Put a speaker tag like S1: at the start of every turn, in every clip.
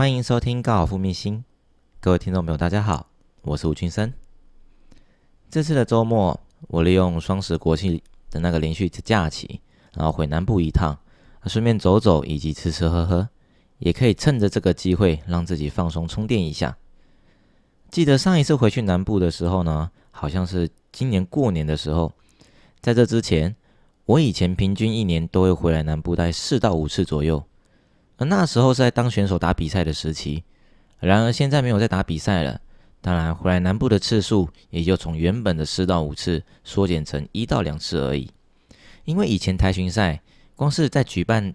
S1: 欢迎收听高尔夫秘辛，各位听众朋友，大家好，我是吴俊生。这次的周末，我利用双十国庆的那个连续假期，然后回南部一趟，顺便走走以及吃吃喝喝，也可以趁着这个机会让自己放松充电一下。记得上一次回去南部的时候呢，好像是今年过年的时候。在这之前，我以前平均一年都会回来南部待四到五次左右。而那时候是在当选手打比赛的时期，然而现在没有在打比赛了，当然回来南部的次数也就从原本的四到五次缩减成一到两次而已。因为以前台巡赛光是在举办，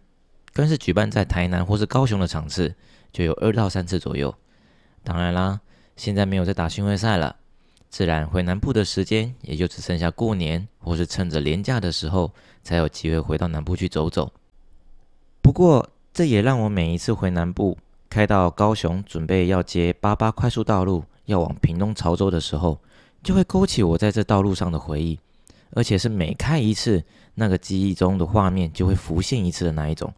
S1: 光是举办在台南或是高雄的场次就有二到三次左右。当然啦，现在没有在打巡回赛了，自然回南部的时间也就只剩下过年或是趁着年假的时候才有机会回到南部去走走。不过，这也让我每一次回南部，开到高雄，准备要接八八快速道路，要往屏东潮州的时候，就会勾起我在这道路上的回忆，而且是每开一次，那个记忆中的画面就会浮现一次的那一种。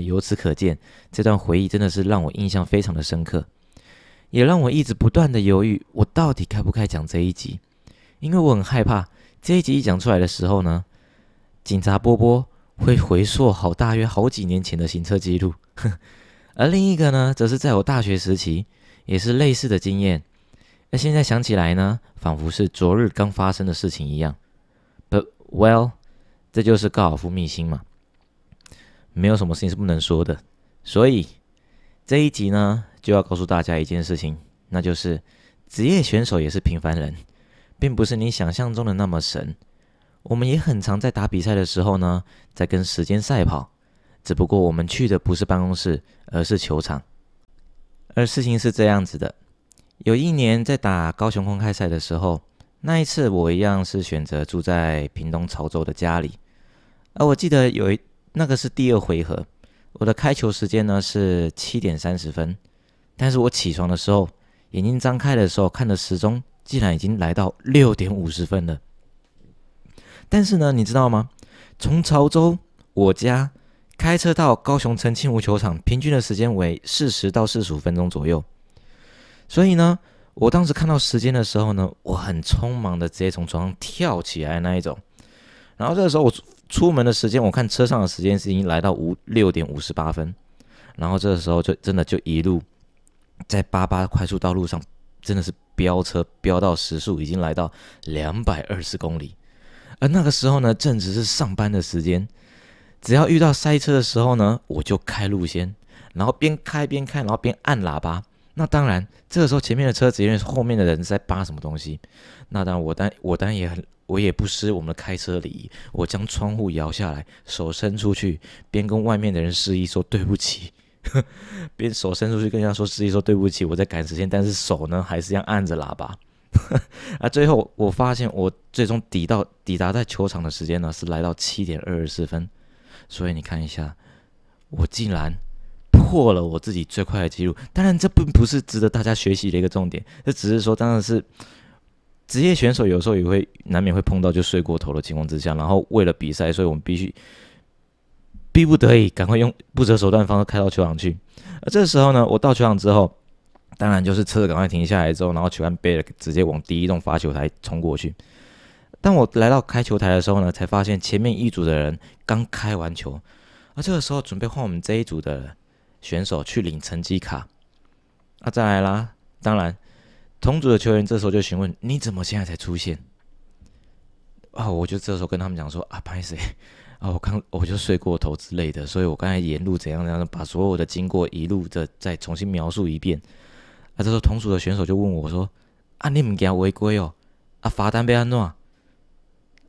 S1: 由此可见，这段回忆真的是让我印象非常的深刻，也让我一直不断的犹豫，我到底该不该讲这一集，因为我很害怕这一集一讲出来的时候呢，警察波波。会回溯好大约好几年前的行车记录，而另一个呢，则是在我大学时期也是类似的经验。那现在想起来呢，仿佛是昨日刚发生的事情一样。But well，这就是高尔夫秘辛嘛，没有什么事情是不能说的。所以这一集呢，就要告诉大家一件事情，那就是职业选手也是平凡人，并不是你想象中的那么神。我们也很常在打比赛的时候呢，在跟时间赛跑，只不过我们去的不是办公室，而是球场。而事情是这样子的：有一年在打高雄公开赛的时候，那一次我一样是选择住在屏东潮州的家里。而我记得有一那个是第二回合，我的开球时间呢是七点三十分，但是我起床的时候，眼睛张开的时候看的时钟，竟然已经来到六点五十分了。但是呢，你知道吗？从潮州我家开车到高雄澄清湖球场，平均的时间为四十到四十五分钟左右。所以呢，我当时看到时间的时候呢，我很匆忙的直接从床上跳起来那一种。然后这个时候我出门的时间，我看车上的时间是已经来到五六点五十八分。然后这个时候就真的就一路在八八快速道路上，真的是飙车飙到时速已经来到两百二十公里。而那个时候呢，正值是上班的时间，只要遇到塞车的时候呢，我就开路先，然后边开边开，然后边按喇叭。那当然，这个时候前面的车子因为后面的人在扒什么东西，那当然我当我当然也很，我也不失我们的开车礼仪，我将窗户摇下来，手伸出去，边跟外面的人示意说对不起，边手伸出去跟人家说示意说对不起，我在赶时间，但是手呢还是要按着喇叭。啊！最后我发现，我最终抵到抵达在球场的时间呢，是来到七点二十四分。所以你看一下，我竟然破了我自己最快的记录。当然，这并不是值得大家学习的一个重点，这只是说，当然是职业选手有时候也会难免会碰到就睡过头的情况之下，然后为了比赛，所以我们必须逼不得已赶快用不择手段方式开到球场去。而这时候呢，我到球场之后。当然，就是车子赶快停下来之后，然后球杆背了，直接往第一栋发球台冲过去。当我来到开球台的时候呢，才发现前面一组的人刚开完球，而这个时候准备换我们这一组的选手去领成绩卡。啊，再来啦！当然，同组的球员这时候就询问：“你怎么现在才出现？”啊，我就这时候跟他们讲说：“啊，不好意思，啊，我刚我就睡过头之类的，所以我刚才沿路怎样怎样，把所有的经过一路的再重新描述一遍。”这时候同组的选手就问我说：“啊，你唔惊违规哦？啊，罚单被安怎？啊，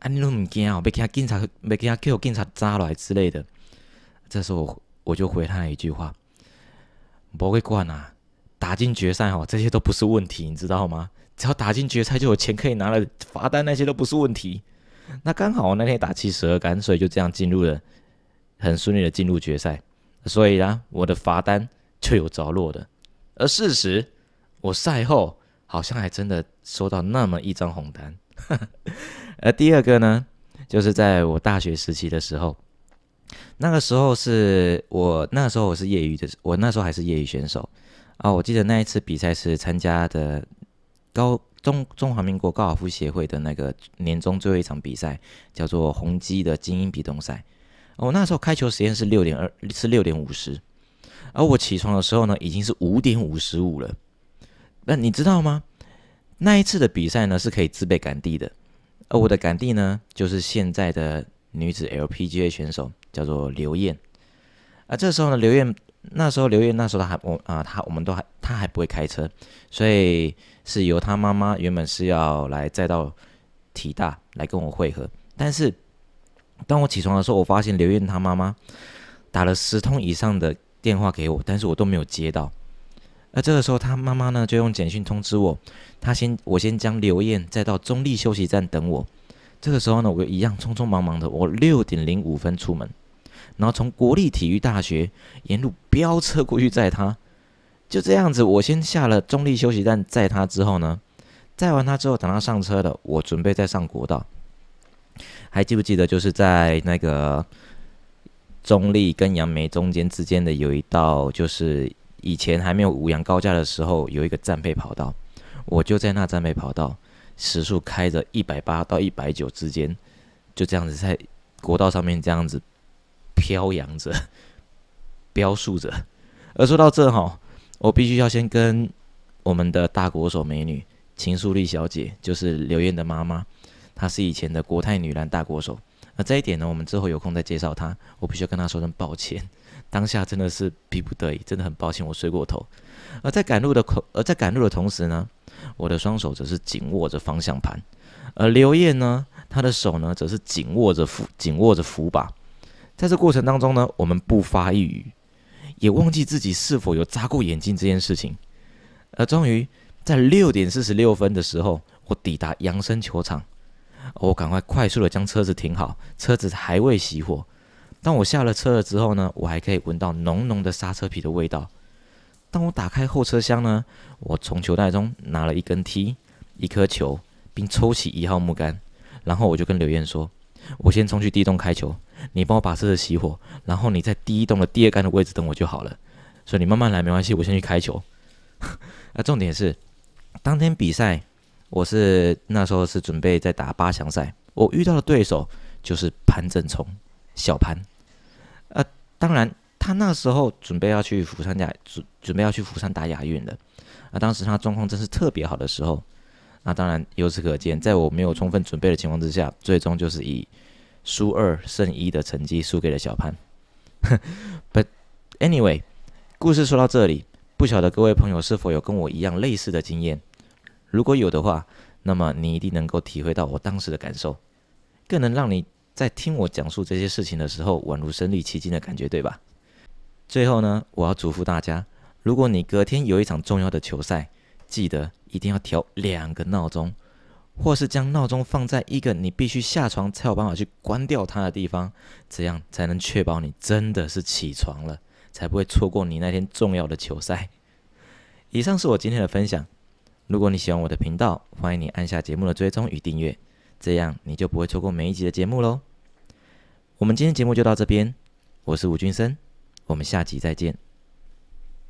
S1: 你都唔惊哦？被警察、被叫警察抓来之类的。”这时候我就回他一句话：“不会管啊，打进决赛哦，这些都不是问题，你知道吗？只要打进决赛就有钱可以拿了，罚单那些都不是问题。那刚好我那天打七十二杆，所以就这样进入了很顺利的进入决赛。所以呢，我的罚单就有着落的。而事实。”我赛后好像还真的收到那么一张红单，而第二个呢，就是在我大学时期的时候，那个时候是我那时候我是业余的，我那时候还是业余选手啊。我记得那一次比赛是参加的高中中华民国高尔夫协会的那个年终最后一场比赛，叫做宏基的精英比动赛。我那时候开球时间是六点二，是六点五十，而我起床的时候呢，已经是五点五十五了。那你知道吗？那一次的比赛呢，是可以自备杆地的，而我的杆地呢，就是现在的女子 LPGA 选手，叫做刘燕。啊，这时候呢，刘燕那时候刘燕那时候她还我啊，她我们都还她还不会开车，所以是由她妈妈原本是要来再到体大来跟我会合，但是。当我起床的时候，我发现刘燕她妈妈打了十通以上的电话给我，但是我都没有接到。而这个时候，他妈妈呢就用简讯通知我，她先我先将刘燕载到中立休息站等我。这个时候呢，我一样匆匆忙忙的，我六点零五分出门，然后从国立体育大学沿路飙车过去载她。就这样子，我先下了中立休息站载她之后呢，载完她之后，等她上车了，我准备再上国道。还记不记得，就是在那个中立跟杨梅中间之间的有一道，就是以前还没有五羊高架的时候，有一个战配跑道。我就在那战配跑道，时速开着一百八到一百九之间，就这样子在国道上面这样子飘扬着、飙速着。而说到这哈，我必须要先跟我们的大国手美女秦淑丽小姐，就是刘燕的妈妈。她是以前的国泰女篮大国手，那这一点呢，我们之后有空再介绍她。我必须要跟她说声抱歉，当下真的是逼不得已，真的很抱歉，我睡过头。而在赶路的口，而在赶路的同时呢，我的双手则是紧握着方向盘，而刘烨呢，他的手呢，则是紧握着扶，紧握着扶把。在这过程当中呢，我们不发一语，也忘记自己是否有扎过眼镜这件事情。而终于在六点四十六分的时候，我抵达扬声球场。我赶快快速的将车子停好，车子还未熄火。当我下了车了之后呢，我还可以闻到浓浓的刹车皮的味道。当我打开后车厢呢，我从球袋中拿了一根梯、一颗球，并抽起一号木杆，然后我就跟刘燕说：“我先冲去第一栋开球，你帮我把车子熄火，然后你在第一栋的第二杆的位置等我就好了。所以你慢慢来没关系，我先去开球。那 重点是，当天比赛。我是那时候是准备在打八强赛，我遇到的对手就是潘正聪，小潘。当然他那时候准备要去釜山亚准准备要去釜山打亚运的。啊，当时他状况真是特别好的时候。那当然由此可见，在我没有充分准备的情况之下，最终就是以输二胜一的成绩输给了小潘。But anyway，故事说到这里，不晓得各位朋友是否有跟我一样类似的经验？如果有的话，那么你一定能够体会到我当时的感受，更能让你在听我讲述这些事情的时候，宛如身临其境的感觉，对吧？最后呢，我要嘱咐大家，如果你隔天有一场重要的球赛，记得一定要调两个闹钟，或是将闹钟放在一个你必须下床才有办法去关掉它的地方，这样才能确保你真的是起床了，才不会错过你那天重要的球赛。以上是我今天的分享。如果你喜欢我的频道，欢迎你按下节目的追踪与订阅，这样你就不会错过每一集的节目喽。我们今天节目就到这边，我是吴君生，我们下集再见。